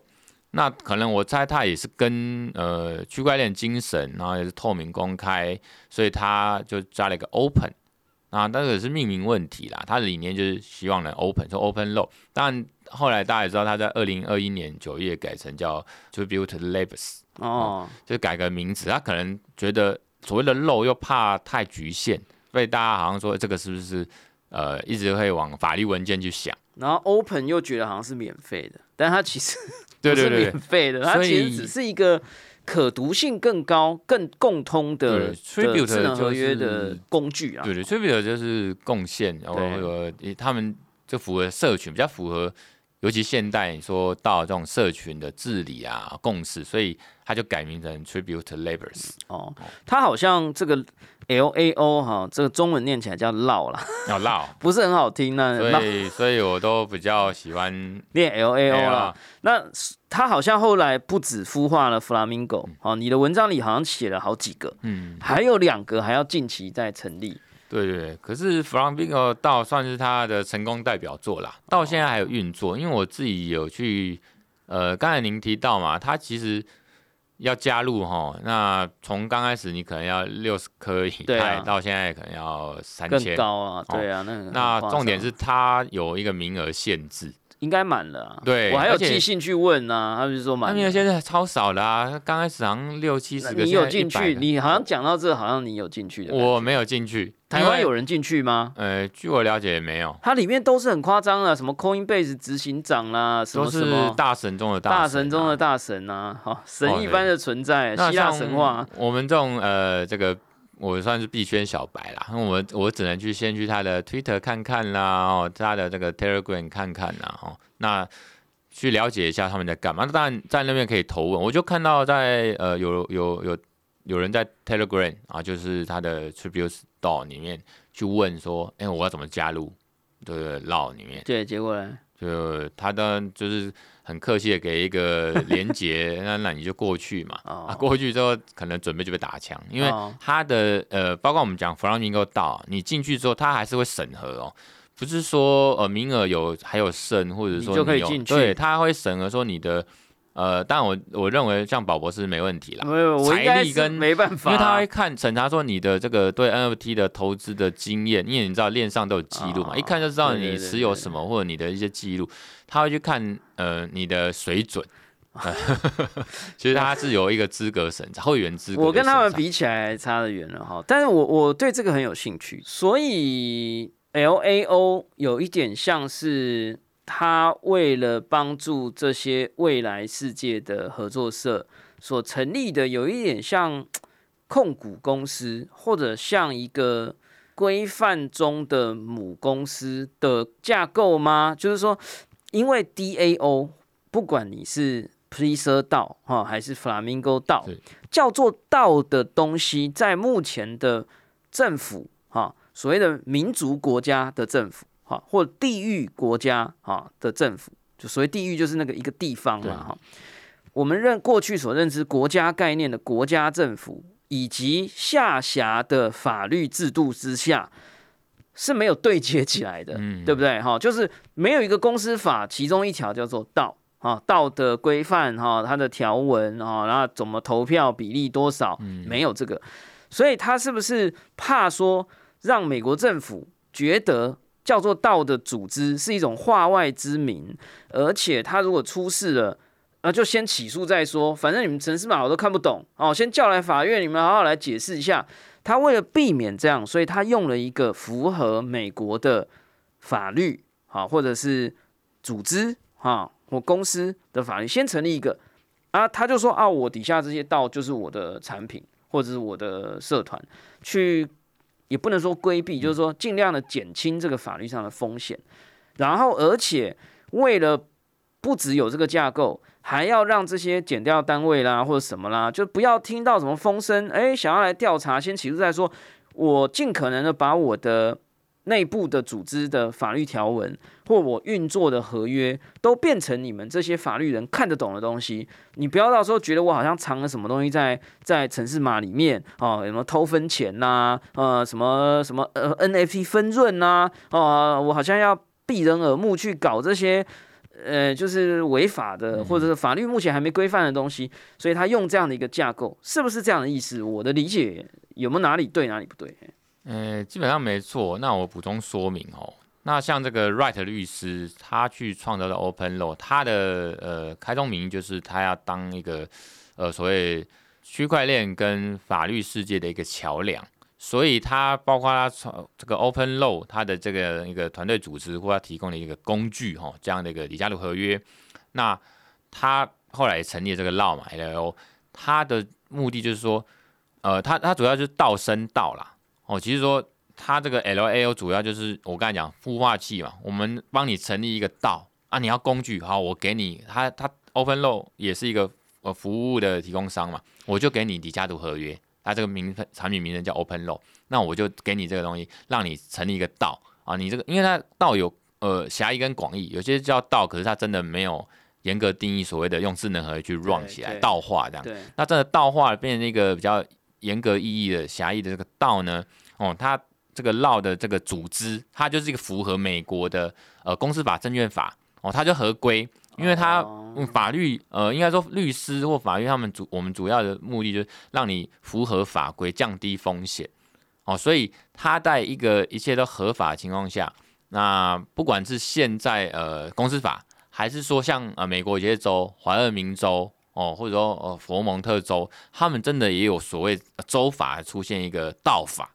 那可能我猜他也是跟呃区块链精神，然后也是透明公开，所以他就加了一个 Open。啊，那个是命名问题啦。它的理念就是希望能 open，说 open low。但后来大家也知道，他在二零二一年九月改成叫 tribute labels，哦，就改个名字。他可能觉得所谓的 low 又怕太局限，所以大家好像说这个是不是呃一直会往法律文件去想。然后 open 又觉得好像是免费的，但它其实 对是免费的，它其实只是一个。可读性更高、更共通的智能合约的工具啊，对对，tribute 就是贡献，然后他们就符合社群，比较符合，尤其现代你说到这种社群的治理啊、共识，所以他就改名成 tribute labors。哦，他好像这个。L A O 哈，这个中文念起来叫绕啦，要绕，不是很好听呢。所以，所以我都比较喜欢念 L A O 啦。那他好像后来不止孵化了 Flamingo，哦，你的文章里好像写了好几个，嗯，还有两个还要近期再成立。对对，可是 Flamingo 倒算是他的成功代表作啦，到现在还有运作。因为我自己有去，呃，刚才您提到嘛，他其实。要加入哈，那从刚开始你可能要六十颗以太，到现在可能要三千，更高啊，对啊，那那重点是它有一个名额限制。应该满了，对，我还有寄信去问呢，他们就说满。那现在超少了啊，刚开始好像六七十个。你有进去？你好像讲到这，好像你有进去的。我没有进去。台湾有人进去吗？呃，据我了解，没有。它里面都是很夸张的，什么 Coinbase 执行长啦，什么什么大神中的大神中的大神啊，好神一般的存在，希腊神话。我们这种呃，这个我算是币圈小白啦，那我我只能去先去他的 Twitter 看看啦，哦，他的这个 Telegram 看看啦，哦，那去了解一下他们在干嘛。那当然在那边可以投问，我就看到在呃有有有有人在 Telegram 啊，就是他的 Tribute Store 里面去问说，哎、我要怎么加入这个 Law 里面？对，结果呢？就他当然就是很客气的给一个连接，那那你就过去嘛。哦啊，过去之后可能准备就被打枪，因为哦他的呃，包括我们讲 Flamingo 道，你进去之后，他还是会审核哦，不是说呃名额有还有剩，或者说你就可以有进去对，他会审核说你的呃，但我我认为像宝博士没问题啦，财力跟没办法，因为他会看审查说你的这个对 NFT 的投资的经验，因为你知道链上都有记录嘛，哦一看就知道你持有什么或者你的一些记录，他会去看呃你的水准。呃 其实他是有一个资格审查，会员资格。我跟他们，比起来差得远了哈，但是我我对这个很有兴趣，所以 L A O 有一点像是他为了帮助这些未来世界的合作社所成立的，有一点像控股公司，或者像一个规范中的母公司的架构吗？就是说，因为 D A O 不管你是 Pleaser 道哈还是 Flamingo 道，叫做道的东西，在目前的政府哈所谓的民族国家的政府哈或地域国家哈的政府，就所谓地域就是那个一个地方对嘛哈。我们认过去所认知国家概念的国家政府，以及下辖的法律制度之下是没有对接起来的，嗯对不对？哈，就是没有一个公司法，其中一条叫做道啊，道德规范哈，它的条文啊，然后怎么投票比例多少，没有这个，所以他是不是怕说让美国政府觉得？叫做道的组织是一种化外之名，而且他如果出事了，那就先起诉再说，反正你们城市码我都看不懂哦，先叫来法院，你们好好来解释一下。他为了避免这样，所以他用了一个符合美国的法律，好，或者是组织哈或公司的法律，先成立一个啊，他就说啊，我底下这些道就是我的产品或者是我的社团，去也不能说规避，就是说尽量的减轻这个法律上的风险，然后而且为了不只有这个架构，还要让这些减掉单位啦或者什么啦，就不要听到什么风声，哎，想要来调查，先起诉再说。我尽可能的把我的内部的组织的法律条文或我运作的合约，都变成你们这些法律人看得懂的东西。你不要到时候觉得我好像藏了什么东西在在城市码里面哦，有什么偷分钱呐、呃，什么什么呃 NFT 分润呐、哦、我好像要避人耳目去搞这些。呃，就是违法的，或者是法律目前还没规范的东西，所以他用这样的一个架构，是不是这样的意思？我的理解有没有哪里对，哪里不对？呃，基本上没错。那我补充说明哦。那像这个 Wright 律师，他去创造的 Open Law，他的呃开宗明义就是他要当一个呃所谓区块链跟法律世界的一个桥梁。所以他包括他创这个 Open Law，他的这个一个团队组织或他提供的一个工具哈、哦，这样的一个李嘉图合约。那他后来成立这个 Law 嘛，LO，他的目的就是说，呃，他他主要就是道生道啦。哦，其实说它这个 LAO 主要就是我刚才讲孵化器嘛，我们帮你成立一个道啊，你要工具，好，我给你，它它 Open Law 也是一个呃服务的提供商嘛，我就给你李嘉图合约，它这个名称产品名称叫 Open Law，那我就给你这个东西，让你成立一个道啊，你这个因为它道有呃狭义跟广义，有些叫道，可是它真的没有严格定义所谓的用智能合约去 run 起来道化这样。那真的道化变成一个比较严格意义的狭义的这个道呢，哦，它这个 law 的这个组织，它就是一个符合美国的呃公司法、证券法哦，它就合规，因为它法律呃应该说律师或法律他们主我们主要的目的就是让你符合法规，降低风险哦，所以它在一个一切都合法的情况下，那不管是现在呃公司法，还是说像呃美国有些州，怀俄明州哦，或者说呃佛蒙特州，他们真的也有所谓呃州法出现一个道法，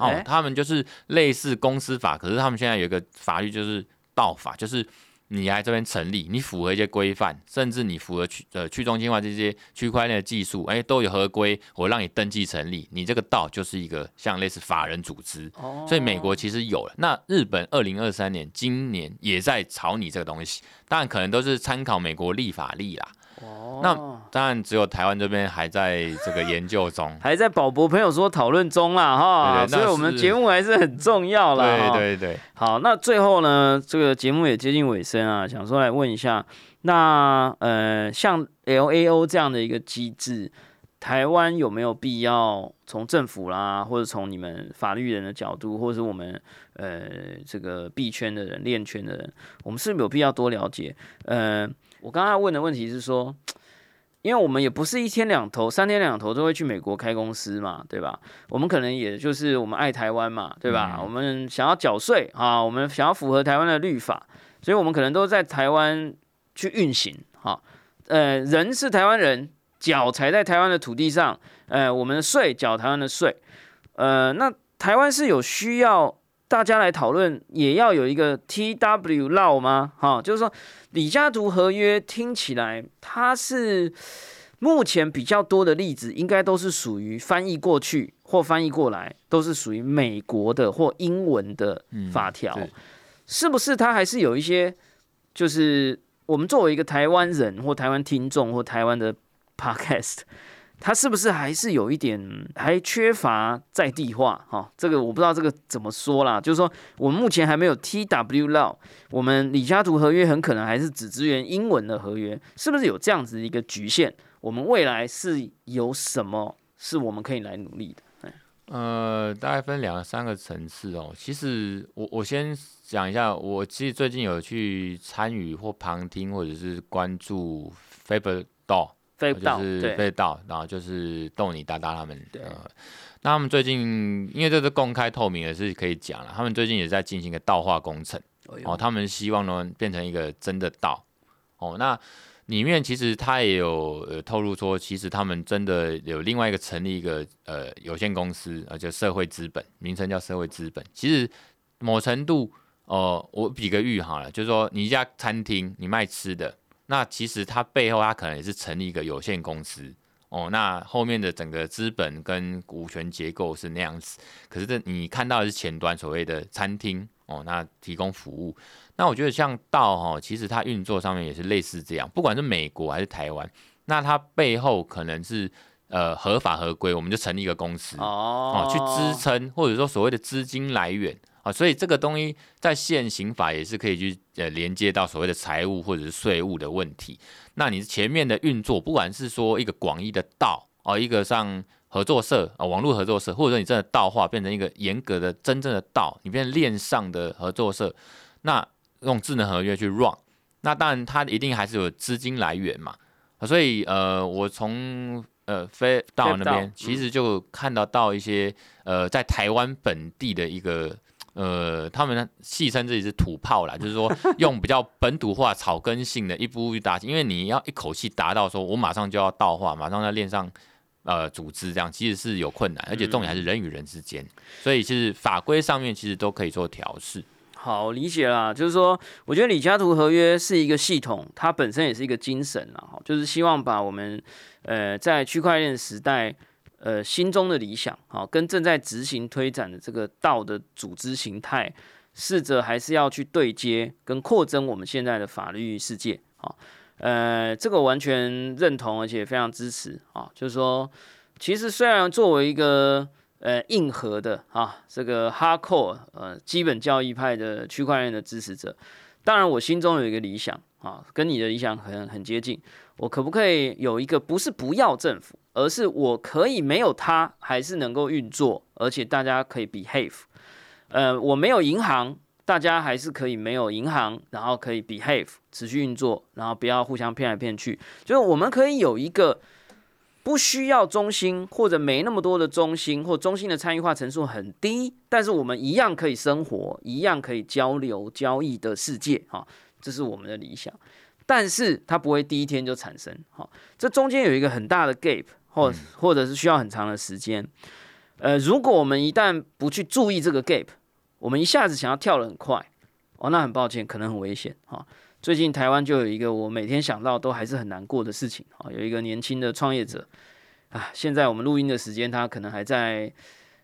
哦诶，他们就是类似公司法，可是他们现在有一个法律就是道法，就是你来这边成立，你符合一些规范，甚至你符合去呃去中心化这些区块链的技术，哎，都有合规，我让你登记成立，你这个道就是一个像类似法人组织。哦所以美国其实有了，那日本二零二三年今年也在炒你这个东西，当然可能都是参考美国立法例啦。哦那当然只有台湾这边还在这个研究中。还在宝博朋友说讨论中啦哈，所以我们是节目还是很重要啦。对哈对对，好，那最后呢，这个节目也接近尾声啊，想说来问一下，那呃，像 LAO 这样的一个机制，台湾有没有必要从政府啦，或者从你们法律人的角度，或者是我们呃这个币圈的人、链圈的人，我们是不是有必要多了解？呃，我刚刚问的问题是说。因为我们也不是一天两头、三天两头都会去美国开公司嘛，对吧？我们可能也就是我们爱台湾嘛，对吧？嗯我们想要缴税啊，我们想要符合台湾的律法，所以我们可能都在台湾去运行哈。呃，人是台湾人，脚踩在台湾的土地上，呃，我们的税缴台湾的税。呃，那台湾是有需要大家来讨论，也要有一个 T W law 吗？哈，就是说李嘉图合约听起来它是目前比较多的例子，应该都是属于翻译过去或翻译过来，都是属于美国的或英文的嗯法条，是是不是？它还是有一些，就是我们作为一个台湾人或台湾听众或台湾的 podcast，它是不是还是有一点还缺乏在地化？哈、这个我不知道这个怎么说啦。就是说，我们目前还没有 TW law，我们李嘉图合约很可能还是只支援英文的合约，是不是有这样子一个局限？我们未来是有什么是我们可以来努力的？呃，大概分两三个层次哦。其实我我先讲一下，我其实最近有去参与或旁听，或者是关注 Faber Dog，就是对，飞到，然后就是逗你哒哒他们。对呃，那他们最近因为这是公开透明的，是可以讲了。他们最近也在进行一个道化工程哦，他们希望呢变成一个真的道哦。那里面其实他也有呃透露说，其实他们真的有另外一个成立一个呃有限公司，呃且社会资本，名称叫社会资本。其实某程度，呃，我比个喻好了，就是说你一家餐厅，你卖吃的，那其实它背后它可能也是成立一个有限公司。哦，那后面的整个资本跟股权结构是那样子，可是这你看到的是前端所谓的餐厅哦，那提供服务。那我觉得像道哈，其实它运作上面也是类似这样，不管是美国还是台湾，那它背后可能是呃合法合规，我们就成立一个公司哦哦，去支撑或者说所谓的资金来源啊，所以这个东西在现行法也是可以去呃连接到所谓的财务或者是税务的问题。那你前面的运作，不管是说一个广义的道哦，一个像合作社啊、网络合作社，或者说你真的道化变成一个严格的真正的道，你变成链上的合作社，那用智能合约去 run，那当然它一定还是有资金来源嘛。啊所以呃，我从呃飞到那边，其实就看得到一些呃在台湾本地的一个。呃，他们戏称自己是土炮啦，就是说用比较本土化、草根性的一步一步打进，因为你要一口气达到说，我马上就要倒化，马上要练上呃组织，这样其实是有困难，而且重点还是人与人之间，所以其实法规上面其实都可以做调试。好理解啦，就是说，我觉得李嘉图合约是一个系统，它本身也是一个精神啦，哈，就是希望把我们呃在区块链时代呃心中的理想，好，跟正在执行推展的这个道的组织形态，试着还是要去对接跟扩增我们现在的法律世界，好，呃，这个完全认同，而且非常支持啊，就是说，其实虽然作为一个呃硬核的啊，这个 hardcore 呃基本教义派的区块链的支持者，当然我心中有一个理想啊，跟你的理想很很接近。我可不可以有一个不是不要政府，而是我可以没有它还是能够运作，而且大家可以 behave。呃，我没有银行，大家还是可以没有银行，然后可以 behave 持续运作，然后不要互相骗来骗去。就是我们可以有一个不需要中心或者没那么多的中心，或中心的参与化程度很低，但是我们一样可以生活，一样可以交流交易的世界，哈，这是我们的理想。但是它不会第一天就产生，哈，这中间有一个很大的 gap，或或者是需要很长的时间。呃，如果我们一旦不去注意这个 gap，我们一下子想要跳得很快，哦，那很抱歉，可能很危险，哈。最近台湾就有一个我每天想到都还是很难过的事情啊，有一个年轻的创业者啊，现在我们录音的时间他可能还在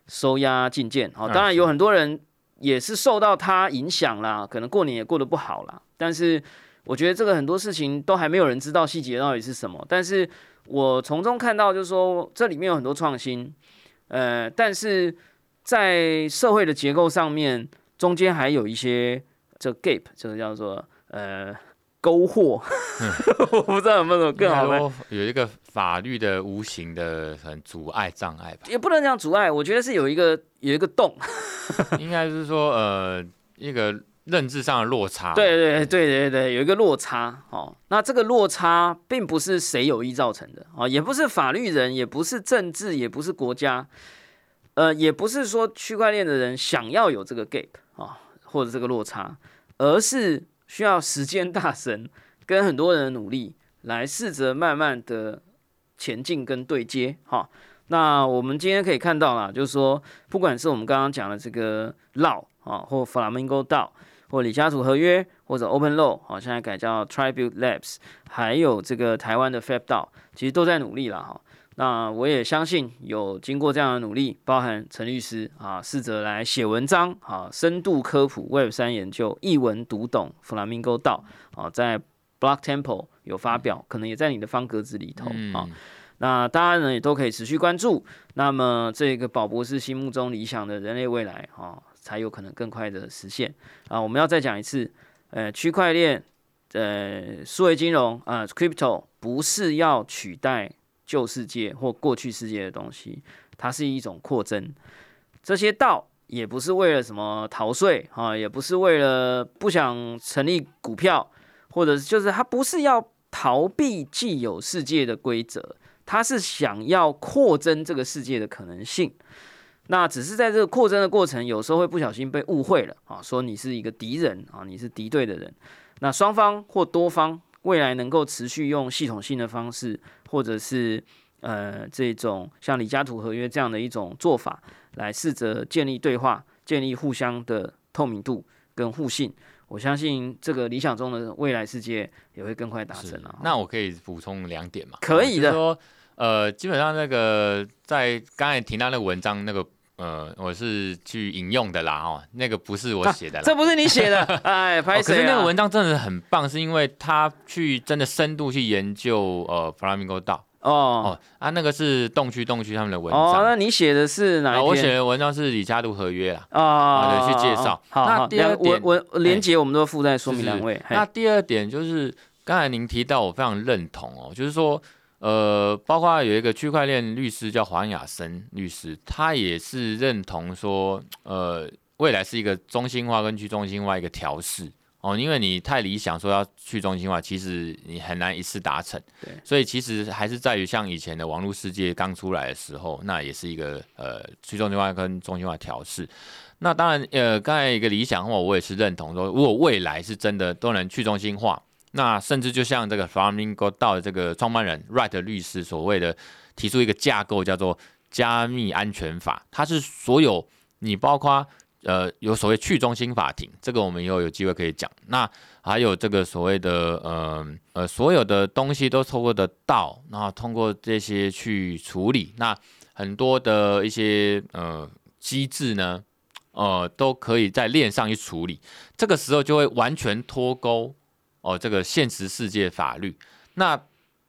收押禁见啊，当然有很多人也是受到他影响啦，可能过年也过得不好啦，但是我觉得这个很多事情都还没有人知道细节到底是什么，但是我从中看到就是说这里面有很多创新，呃，但是在社会的结构上面中间还有一些这 gap，就是叫做。呃，勾惑，我不知道有没有更好的，有一个法律的无形的很阻碍障碍吧，也不能讲阻碍，我觉得是有一个有一个洞，应该是说呃一个认知上的落差，对对对对对，有一个落差哦，那这个落差并不是谁有意造成的哦，也不是法律人，也不是政治，也不是国家，呃，也不是说区块链的人想要有这个 gap 啊，或者这个落差，而是。需要时间大神 跟很多人的努力来试着慢慢的前进跟对接哈。那我们今天可以看到啦，就是说，不管是我们刚刚讲的这个 Law 啊，或 Flamingo 道或李嘉图合约，或者 Open Law 好，现在改叫 Tribute Labs，还有这个台湾的 Fab DAO，其实都在努力了哈。那我也相信有经过这样的努力，包含陈律师啊，试着来写文章啊，深度科普 Web 三研究，一文读懂 Flamingo 道啊，在 Block Temple 有发表，可能也在你的方格子里头啊。那大家呢也都可以持续关注。那么这个宝博士心目中理想的人类未来啊，才有可能更快的实现啊。我们要再讲一次，呃，区块链，呃，数位金融啊，Crypto 不是要取代。旧世界或过去世界的东西，它是一种扩增。这些道也不是为了什么逃税啊，也不是为了不想成立股票，或者就是它不是要逃避既有世界的规则，它是想要扩增这个世界的可能性。那只是在这个扩增的过程，有时候会不小心被误会了啊，说你是一个敌人啊，你是敌对的人。那双方或多方。未来能够持续用系统性的方式，或者是呃这种像李嘉图合约这样的一种做法，来试着建立对话，建立互相的透明度跟互信。我相信这个理想中的未来世界也会更快达成啊。那我可以补充两点嘛？可以的。说呃，基本上那个在刚才提到那个文章那个。呃，我是去引用的啦，哦，那个不是我写的，这不是你写的，哎，可是那个文章真的很棒，是因为他去真的深度去研究呃，Flamingo 道哦哦啊，那个是洞区洞区他们的文章，哦，那你写的是哪一篇？我写的文章是李嘉图合约啦，啊，对，去介绍。好那第二点，我我连接我们都附在说明两位。那第二点就是刚才您提到，我非常认同哦，就是说。呃，包括有一个区块链律师叫黄雅森律师，他也是认同说，呃，未来是一个中心化跟去中心化一个调试哦，因为你太理想说要去中心化，其实你很难一次达成。对，所以其实还是在于像以前的网络世界刚出来的时候，那也是一个呃去中心化跟中心化调试。那当然，呃，刚才一个理想化，我也是认同说，如果未来是真的都能去中心化。那甚至就像这个 Flamingo 到这个创办人 Wright 律师所谓的提出一个架构，叫做加密安全法，它是所有你包括呃有所谓去中心法庭，这个我们以后有机会可以讲。那还有这个所谓的呃呃所有的东西都透过的道，然后通过这些去处理，那很多的一些呃机制呢，呃都可以在链上去处理，这个时候就会完全脱钩。哦，这个现实世界法律，那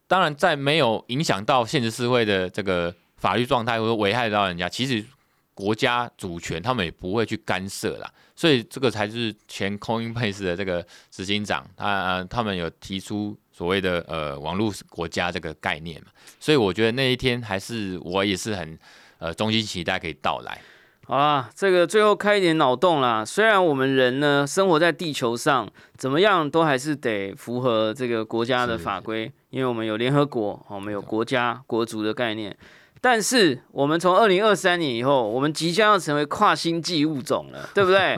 当然在没有影响到现实社会的这个法律状态，或者危害到人家，其实国家主权他们也不会去干涉啦。所以这个才是前 Coinbase 的这个执行长，他他们有提出所谓的呃网络国家这个概念嘛。所以我觉得那一天还是我也是很呃衷心期待可以到来。好啦，这个最后开一点脑洞啦。虽然我们人呢生活在地球上，怎么样都还是得符合这个国家的法规，因为我们有联合国，我们有国家国族的概念。但是我们从二零二三年以后，我们即将要成为跨星际物种了，对不对？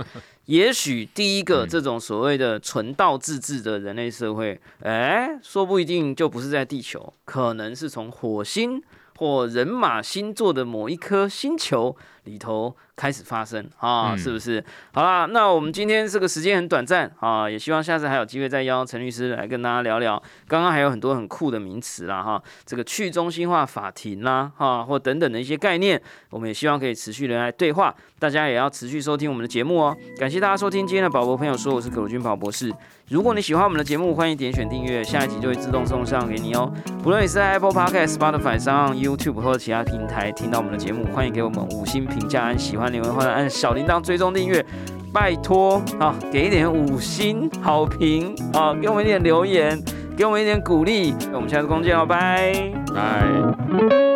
也许第一个这种所谓的纯道自治的人类社会，哎，说不一定就不是在地球，可能是从火星。或人马星座的某一颗星球里头开始发生啊，是不是？好啦，那我们今天这个时间很短暂啊，也希望下次还有机会再邀陈律师来跟大家聊聊。刚刚还有很多很酷的名词啦哈，这个去中心化法庭啦哈，或等等的一些概念，我们也希望可以持续的来对话。大家也要持续收听我们的节目哦。感谢大家收听今天的宝博朋友说，我是葛鲁军宝博士。如果你喜欢我们的节目，欢迎点选订阅，下一集就会自动送上给你哦。不论你是在 Apple Podcast、Spotify 上、YouTube 或者其他平台听到我们的节目，欢迎给我们五星评价，按喜欢留言或者按小铃铛追踪订阅，拜托啊，给一点五星好评啊，给我们一点留言，给我们一点鼓励。我们下次空见哦，拜拜。